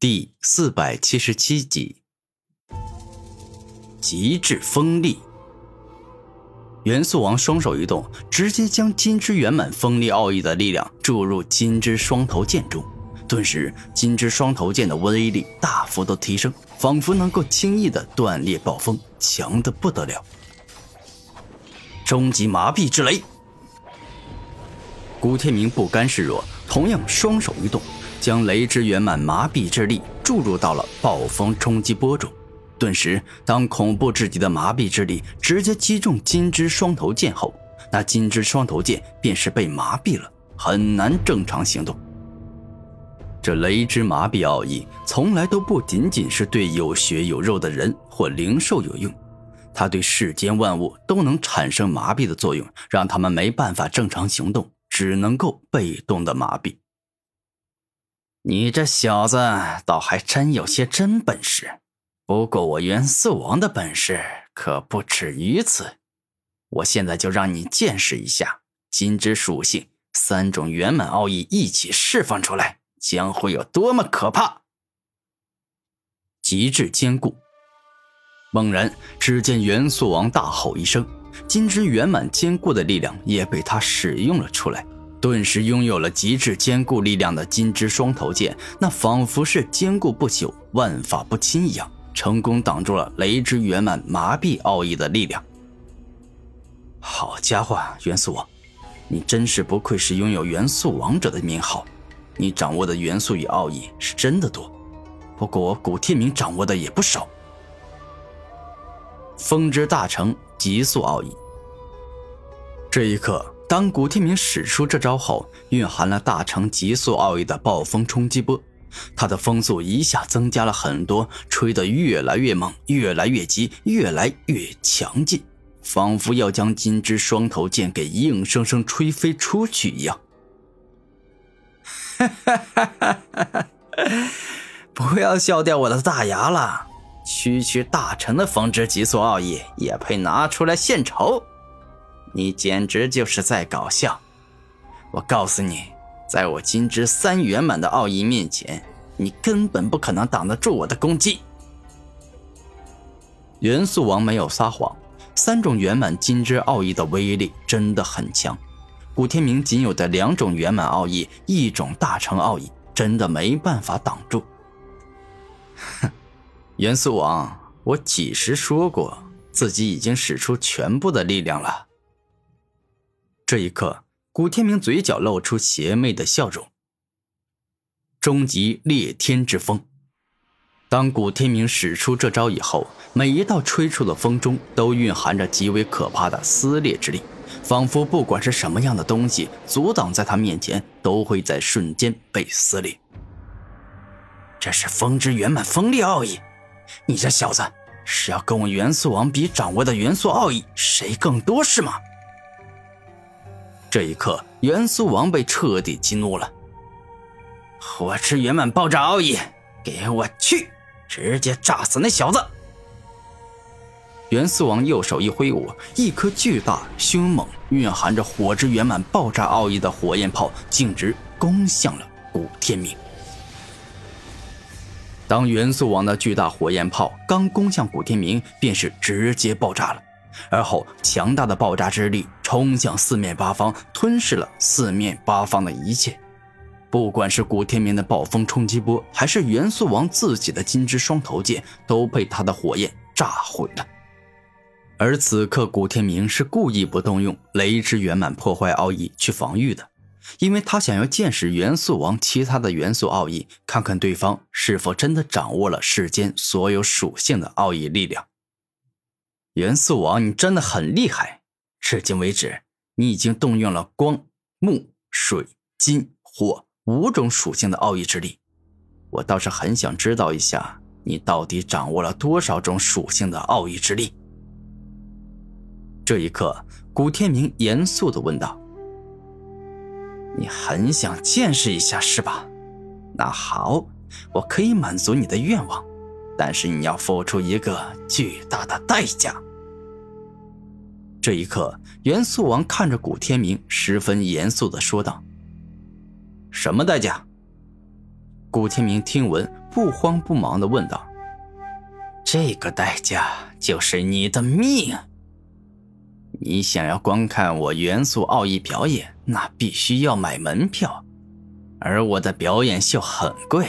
第四百七十七集，极致锋利。元素王双手一动，直接将金之圆满锋利奥义的力量注入金之双头剑中，顿时金之双头剑的威力大幅度提升，仿佛能够轻易的断裂暴风，强的不得了。终极麻痹之雷，古天明不甘示弱，同样双手一动。将雷之圆满麻痹之力注入到了暴风冲击波中，顿时，当恐怖至极的麻痹之力直接击中金之双头剑后，那金之双头剑便是被麻痹了，很难正常行动。这雷之麻痹奥义从来都不仅仅是对有血有肉的人或灵兽有用，它对世间万物都能产生麻痹的作用，让他们没办法正常行动，只能够被动的麻痹。你这小子倒还真有些真本事，不过我元素王的本事可不止于此。我现在就让你见识一下金之属性三种圆满奥义一起释放出来将会有多么可怕！极致坚固。猛然，只见元素王大吼一声，金之圆满坚固的力量也被他使用了出来。顿时拥有了极致坚固力量的金之双头剑，那仿佛是坚固不朽、万法不侵一样，成功挡住了雷之圆满麻痹奥义的力量。好家伙，元素王，你真是不愧是拥有元素王者的名号，你掌握的元素与奥义是真的多。不过我古天明掌握的也不少。风之大成极速奥义，这一刻。当古天明使出这招后，蕴含了大成极速奥义的暴风冲击波，他的风速一下增加了很多，吹得越来越猛，越来越急，越来越强劲，仿佛要将金之双头剑给硬生生吹飞出去一样。哈哈哈哈哈！不要笑掉我的大牙了，区区大成的风之极速奥义也配拿出来献丑？你简直就是在搞笑！我告诉你，在我金之三圆满的奥义面前，你根本不可能挡得住我的攻击。元素王没有撒谎，三种圆满金之奥义的威力真的很强。古天明仅有的两种圆满奥义，一种大成奥义，真的没办法挡住。哼，元素王，我几时说过自己已经使出全部的力量了？这一刻，古天明嘴角露出邪魅的笑容。终极裂天之风。当古天明使出这招以后，每一道吹出的风中都蕴含着极为可怕的撕裂之力，仿佛不管是什么样的东西阻挡在他面前，都会在瞬间被撕裂。这是风之圆满风力奥义，你这小子是要跟我元素王比掌握的元素奥义谁更多是吗？这一刻，元素王被彻底激怒了。火之圆满爆炸奥义，给我去，直接炸死那小子！元素王右手一挥舞，一颗巨大、凶猛、蕴含着火之圆满爆炸奥义的火焰炮，径直攻向了古天明。当元素王的巨大火焰炮刚攻向古天明，便是直接爆炸了。而后，强大的爆炸之力冲向四面八方，吞噬了四面八方的一切。不管是古天明的暴风冲击波，还是元素王自己的金之双头剑，都被他的火焰炸毁了。而此刻，古天明是故意不动用雷之圆满破坏奥义去防御的，因为他想要见识元素王其他的元素奥义，看看对方是否真的掌握了世间所有属性的奥义力量。元素王，你真的很厉害！至今为止，你已经动用了光、木、水、金、火五种属性的奥义之力。我倒是很想知道一下，你到底掌握了多少种属性的奥义之力。这一刻，古天明严肃的问道：“你很想见识一下是吧？那好，我可以满足你的愿望，但是你要付出一个巨大的代价。”这一刻，元素王看着古天明，十分严肃的说道：“什么代价？”古天明听闻，不慌不忙的问道：“这个代价就是你的命。你想要观看我元素奥义表演，那必须要买门票，而我的表演秀很贵，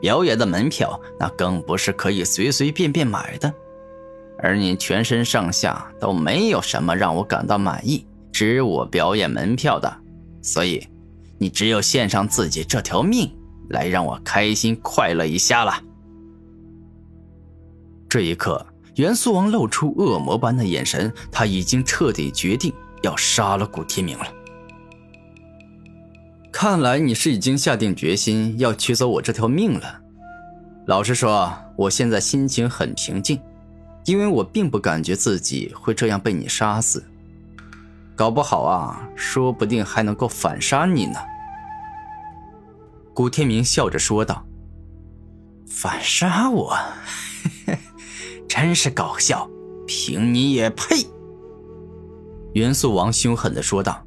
表演的门票那更不是可以随随便便买的。而你全身上下都没有什么让我感到满意，值我表演门票的，所以你只有献上自己这条命。”来让我开心快乐一下了。这一刻，元素王露出恶魔般的眼神，他已经彻底决定要杀了古天明了。看来你是已经下定决心要取走我这条命了。老实说，我现在心情很平静，因为我并不感觉自己会这样被你杀死，搞不好啊，说不定还能够反杀你呢。古天明笑着说道：“反杀我，真是搞笑！凭你也配？”元素王凶狠的说道：“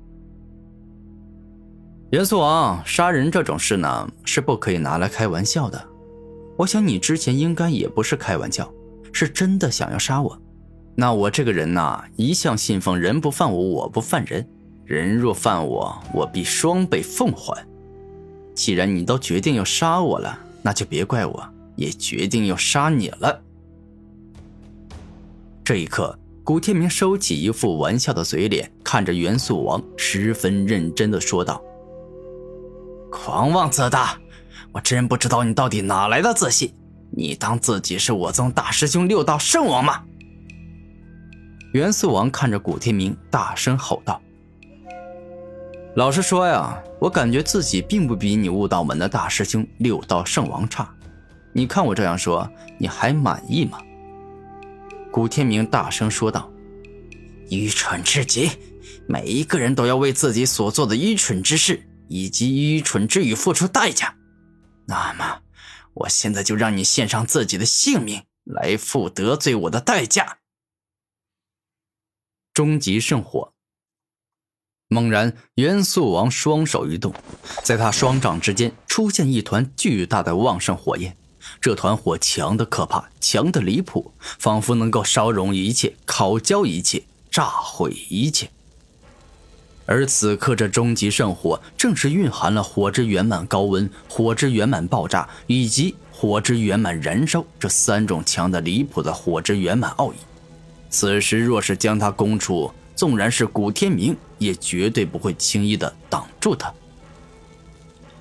元素王，杀人这种事呢，是不可以拿来开玩笑的。我想你之前应该也不是开玩笑，是真的想要杀我。那我这个人呐，一向信奉‘人不犯我，我不犯人’，人若犯我，我必双倍奉还。”既然你都决定要杀我了，那就别怪我，也决定要杀你了。这一刻，古天明收起一副玩笑的嘴脸，看着元素王，十分认真的说道：“狂妄自大，我真不知道你到底哪来的自信？你当自己是我宗大师兄六道圣王吗？”元素王看着古天明，大声吼道。老实说呀，我感觉自己并不比你悟道门的大师兄六道圣王差。你看我这样说，你还满意吗？古天明大声说道：“愚蠢至极！每一个人都要为自己所做的愚蠢之事以及愚蠢之语付出代价。那么，我现在就让你献上自己的性命来付得罪我的代价。”终极圣火。猛然，元素王双手一动，在他双掌之间出现一团巨大的旺盛火焰。这团火强的可怕，强的离谱，仿佛能够烧融一切，烤焦一切，炸毁一切。而此刻，这终极圣火正是蕴含了火之圆满高温、火之圆满爆炸以及火之圆满燃烧这三种强的离谱的火之圆满奥义。此时若是将它攻出，纵然是古天明，也绝对不会轻易的挡住他。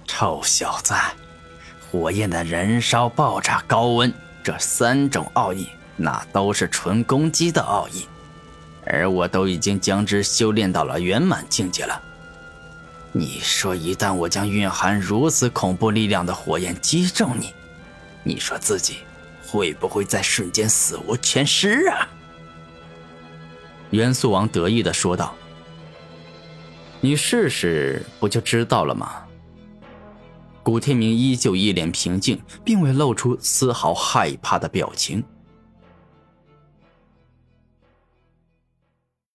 臭小子，火焰的燃烧、爆炸、高温这三种奥义，那都是纯攻击的奥义，而我都已经将之修炼到了圆满境界了。你说，一旦我将蕴含如此恐怖力量的火焰击中你，你说自己会不会在瞬间死无全尸啊？元素王得意的说道：“你试试，不就知道了吗？”古天明依旧一脸平静，并未露出丝毫害怕的表情。